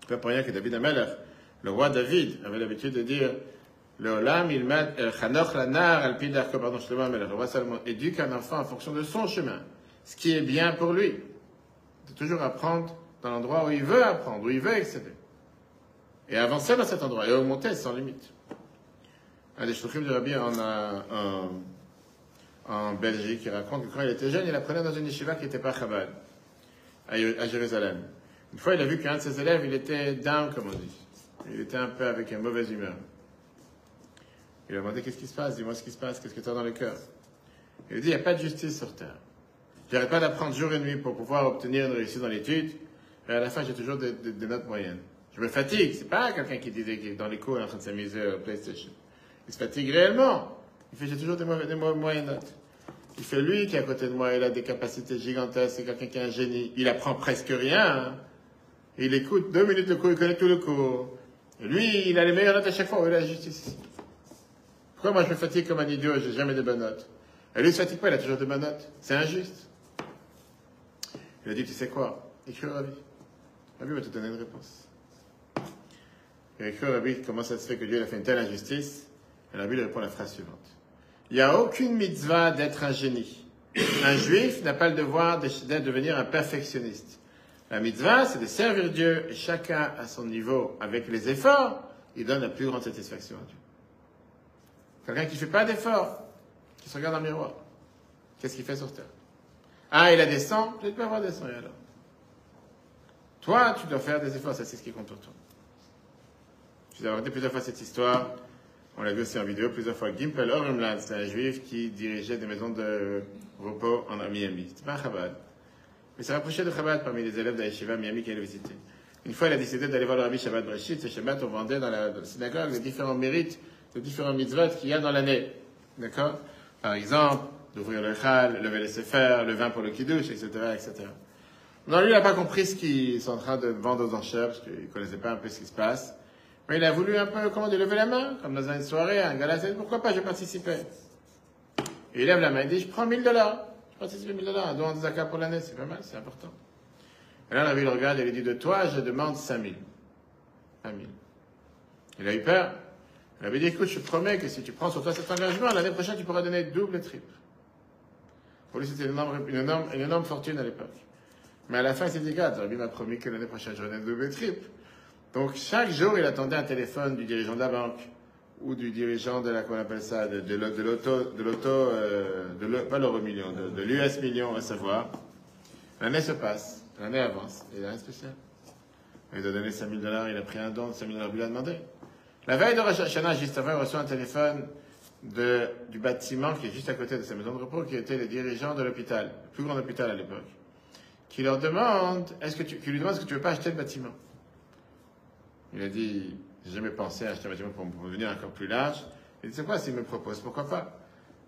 pas pour rien que David Amelech, le roi David, avait l'habitude de dire, le Olam, il met, Chanoch lanar, al pidar, pardon, Shlomo le roi Salomon, éduque un enfant en fonction de son chemin. Ce qui est bien pour lui. De toujours apprendre dans l'endroit où il veut apprendre, où il veut excéder et avancer dans cet endroit et augmenter sans limite. Un des shluchim de Rabbi en, Belgique, qui raconte que quand il était jeune, il apprenait dans une yeshiva qui n'était pas Chabad, à, à, Jérusalem. Une fois, il a vu qu'un de ses élèves, il était down, comme on dit. Il était un peu avec une mauvaise humeur. Il lui a demandé qu'est-ce qui se passe, dis-moi ce qui se passe, qu'est-ce que tu as dans le cœur? Il lui dit, il n'y a pas de justice sur terre. J'arrête pas d'apprendre jour et nuit pour pouvoir obtenir une réussite dans l'étude, et à la fin, j'ai toujours des, des, notes moyennes. Je me fatigue. C'est pas quelqu'un qui disait qu'il est dans les cours en train de s'amuser au PlayStation. Il se fatigue réellement. Il fait, j'ai toujours des, moyennes notes. Il fait lui qui est à côté de moi, il a des capacités gigantesques, c'est quelqu'un qui est un génie. Il apprend presque rien. Hein. Il écoute deux minutes de cours, il connaît tout le cours. Et lui, il a les meilleures notes à chaque fois. Où est la justice Pourquoi moi je me fatigue comme un idiot, j'ai jamais de bonnes notes? Et lui, il se fatigue pas, il a toujours de bonnes notes. C'est injuste. Il a dit, tu sais quoi? Écris au Rabbi. Rabbi va te donner une réponse. Au Rabbi comment ça se fait que Dieu a fait une telle injustice? Et le Rabbi lui répond la phrase suivante. Il n'y a aucune mitzvah d'être un génie. Un juif n'a pas le devoir de de devenir un perfectionniste. La mitzvah, c'est de servir Dieu, et chacun à son niveau, avec les efforts, il donne la plus grande satisfaction à Dieu. Quelqu'un qui ne fait pas d'efforts, qui se regarde dans le miroir, qu'est-ce qu'il fait sur terre? Ah, il a des sangs, peut-être pas avoir des sangs, et alors? Toi, tu dois faire des efforts, ça c'est ce qui compte pour toi. Je vous ai raconté plusieurs fois cette histoire. On l'a vu aussi en vidéo plusieurs fois. Gimpel Oremland, c'est un juif qui dirigeait des maisons de repos en Miami. C'était pas un Chabad. Mais ça rapprochait de Chabad parmi les élèves de la Miami qui allait visiter. Une fois, il a décidé d'aller voir le Rabbi Shabbat Breshit. Ce Shabbat, on vendait dans la, dans la synagogue les différents mérites, les différents mitzvot qu'il y a dans l'année. D'accord? Par exemple, d'ouvrir le chal, lever les sefer, le vin pour le kiddush, etc., etc. Non, lui, il n'a pas compris ce qu'ils sont en train de vendre aux enchères, parce qu'il ne connaissait pas un peu ce qui se passe. Mais il a voulu un peu, comment dire, lever la main, comme dans une soirée, un gala, pourquoi pas, je vais participer. Et il lève la main, il dit, je prends 1000 dollars. Je participe 1000 dollars, un don de zakat pour l'année, c'est pas mal, c'est important. Et là, la ville regarde et lui dit, de toi, je demande 5000. 5000. Il a eu peur. Il avait dit, écoute, je te promets que si tu prends sur toi cet engagement, l'année prochaine, tu pourras donner double et triple. Pour lui, c'était une énorme, une, énorme, une énorme fortune à l'époque. Mais à la fin, il s'est dit, regarde, Rabbi m'a promis que l'année prochaine, je donner double et triple. Donc, chaque jour, il attendait un téléphone du dirigeant de la banque ou du dirigeant de la, comment on appelle ça, de, de, de l'auto, de l'auto, euh, le, pas l'euro million, de, l'US million, à savoir. L'année se passe, l'année avance, et il a rien spécial. Il doit donner 5000 dollars, il a pris un don de 5000 dollars, il a demandé. La veille de Rosh juste avant, il reçoit un téléphone du bâtiment qui est juste à côté de sa maison de repos, qui était les dirigeants de l'hôpital, le plus grand hôpital à l'époque, qui leur demande, est-ce que tu, qui lui demande est-ce que tu veux pas acheter le bâtiment? Il a dit, j'ai jamais pensé à acheter un bâtiment pour, pour devenir encore plus large. Il dit, c'est quoi s'il me propose? Pourquoi pas?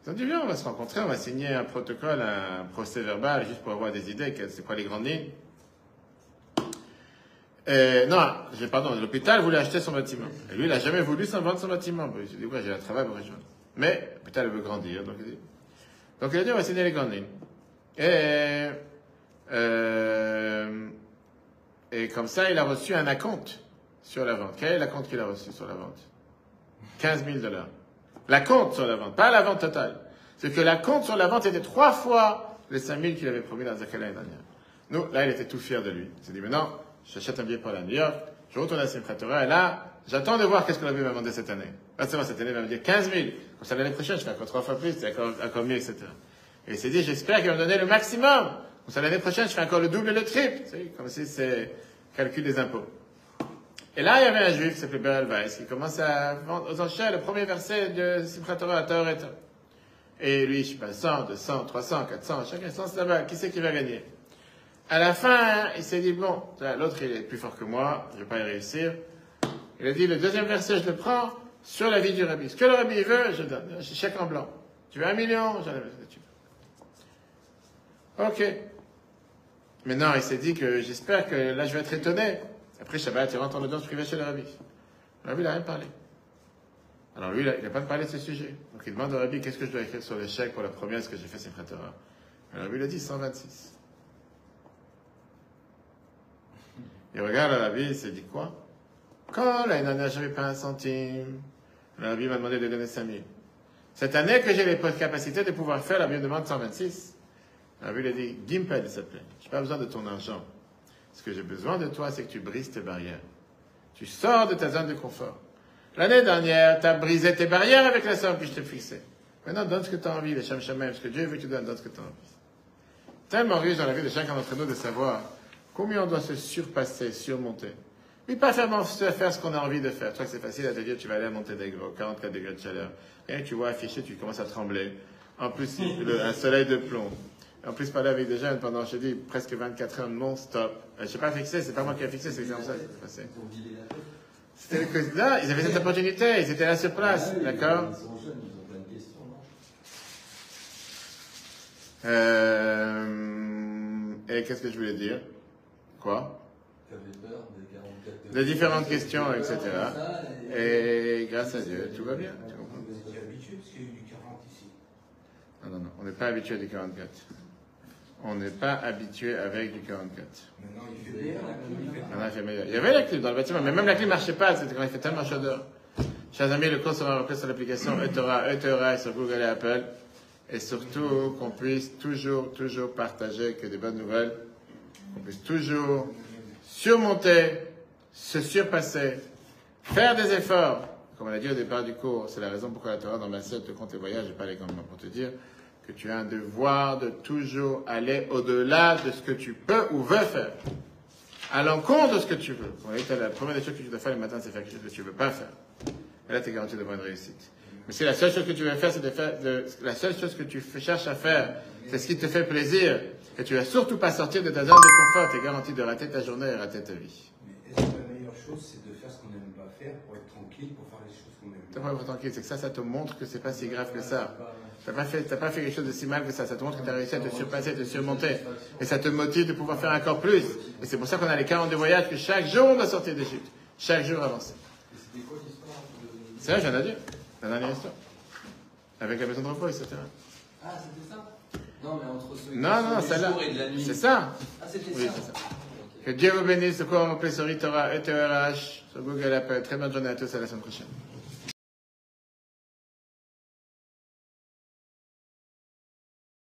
Ils ont dit, viens, on va se rencontrer, on va signer un protocole, un procès verbal, juste pour avoir des idées, c'est quoi les grandes lignes non, j'ai, pardon, l'hôpital voulait acheter son bâtiment. Et lui, il n'a jamais voulu s'en vendre son bâtiment. Il s'est dit, ouais, j'ai un travail pour rejoindre. Mais, l'hôpital veut grandir, donc il dit. Donc il a dit, on va signer les grandes lignes. Et, euh, et comme ça, il a reçu un acompte sur la vente. Quel est l'acompte qu'il a reçu sur la vente? 15 000 dollars. L'acompte sur la vente, pas la vente totale. C'est que l'acompte sur la vente était trois fois les 5 000 qu'il avait promis dans l'année dernière. Nous, là, il était tout fier de lui. Il s'est dit, maintenant, j'achète un billet pour à New York, je retourne à Simchat et là, j'attends de voir qu'est-ce que la vie m'a demandé cette année. Pas seulement cette année, il va me dire 15 000. Comme ça, l'année prochaine, je fais encore trois fois plus, c'est encore, encore mieux, etc. Et il s'est dit, j'espère qu'il va me donner le maximum. Comme ça, l'année prochaine, je fais encore le double et le triple. C'est comme si c'est calcul des impôts. Et là, il y avait un juif qui s'appelait Beryl Weiss, qui commence à vendre aux enchères le premier verset de Simchat Torah à Torah. Et lui, je sais pas, 100, 200, 300, 400, chacun sens là-bas. Qui c'est qui va gagner? À la fin, il s'est dit, bon, l'autre il est plus fort que moi, je vais pas y réussir. Il a dit, le deuxième verset, je le prends sur la vie du rabbi. Ce que le rabbi veut, je donne. Je chèque en blanc. Tu veux un million? J'en ai veux. Ok. Maintenant, il s'est dit que j'espère que là, je vais être étonné. Après Shabbat, il rentre en audience privée chez le rabbi. Le rabbi, il n'a rien parlé. Alors lui, il n'a pas parlé de ce sujet. Donc il demande au rabbi, qu'est-ce que je dois écrire sur le chèque pour la première, ce que j'ai fait, c'est Torah. Le rabbi il a dit 126. Il regarde la vie, il s'est dit quoi? Quand l'année dernière, j'avais pas un centime, la vie m'a demandé de donner 5 000. Cette année que j'ai les capacités de pouvoir faire, la me demande 126. La vie lui a dit, Gimpel, te plaît, je n'ai pas besoin de ton argent. Ce que j'ai besoin de toi, c'est que tu brises tes barrières. Tu sors de ta zone de confort. L'année dernière, tu as brisé tes barrières avec la somme que je t'ai fixée. Maintenant, donne ce que tu as envie, les Shem ce que Dieu veut que tu donnes, donne ce que tu as envie. Tellement riche dans la vie de chacun d'entre nous de savoir Combien on doit se surpasser, surmonter Mais pas faire, faire ce qu'on a envie de faire. Toi, c'est facile à te dire, tu vas aller à Monténégro, 44 degrés de chaleur. Rien que tu vois affiché, tu commences à trembler. En plus, un soleil de plomb. En plus, parler avec des jeunes pendant, je dis, presque 24 heures non-stop. Je sais pas fixé, c'est pas moi qui ai fixé, c'est comme ça que c'est passé. C'était le Là, ils avaient cette opportunité, ils étaient là sur place, d'accord euh, Et qu'est-ce que je voulais dire? Quoi? Peur des 44 De différentes questions, etc. Et grâce à Dieu, tout va bien. Tu comprends Vous étiez habitué parce qu'il y a eu du 40 ici. Non, non, non, on n'est pas habitué à du 44. On n'est pas habitué avec du 44. Maintenant, il fait meilleur. il y avait la clim dans le bâtiment, mais même la clim ne marchait pas, c'était quand il fait tellement chaud dehors. Chers amis, le cours sera repris sur l'application eTora, eTora sur Google et Apple. Et surtout, qu'on puisse toujours, toujours partager que des bonnes nouvelles. Qu'on puisse toujours surmonter, se surpasser, faire des efforts. Comme on l'a dit au départ du cours, c'est la raison pourquoi la Torah dans ma te compte les voyages et pas les commandements pour te dire que tu as un devoir de toujours aller au-delà de ce que tu peux ou veux faire. À l'encontre de ce que tu veux. On dit, la première des choses que tu dois faire le matin, c'est faire quelque chose que tu ne veux pas faire. Et là, tu es garanti d'avoir une réussite. Mais si la seule chose que tu veux faire, c'est de faire, de, la seule chose que tu cherches à faire, c'est ce qui te fait plaisir, et tu vas surtout pas sortir de ta zone de confort, tu es garanti de rater ta journée et rater ta vie. Mais est-ce que la meilleure chose, c'est de faire ce qu'on n'aime pas faire pour être tranquille, pour faire tranquille, c'est que ça, ça te montre que c'est pas si grave que ça. T'as pas fait, t'as pas fait quelque chose de si mal que ça. Ça te montre que tu as réussi à te surpasser, à te surmonter. Et ça te motive de pouvoir faire encore plus. Et c'est pour ça qu'on a les 42 voyages que chaque jour on doit sortir d'Égypte. Chaque jour avancer. Quoi. C'est vrai, j'en ai dit. La dernière histoire. Avec la maison de repos, etc. Ah, c'était ça? Non, mais entre ceux Non, non, celle-là. jour et de la nuit. C'est ça. Ah, c'était Oui, ça. c'est ça. Que Dieu vous bénisse. Cours en replay sur Itora et sur Google Apple. Très bonne journée à tous. À la semaine prochaine.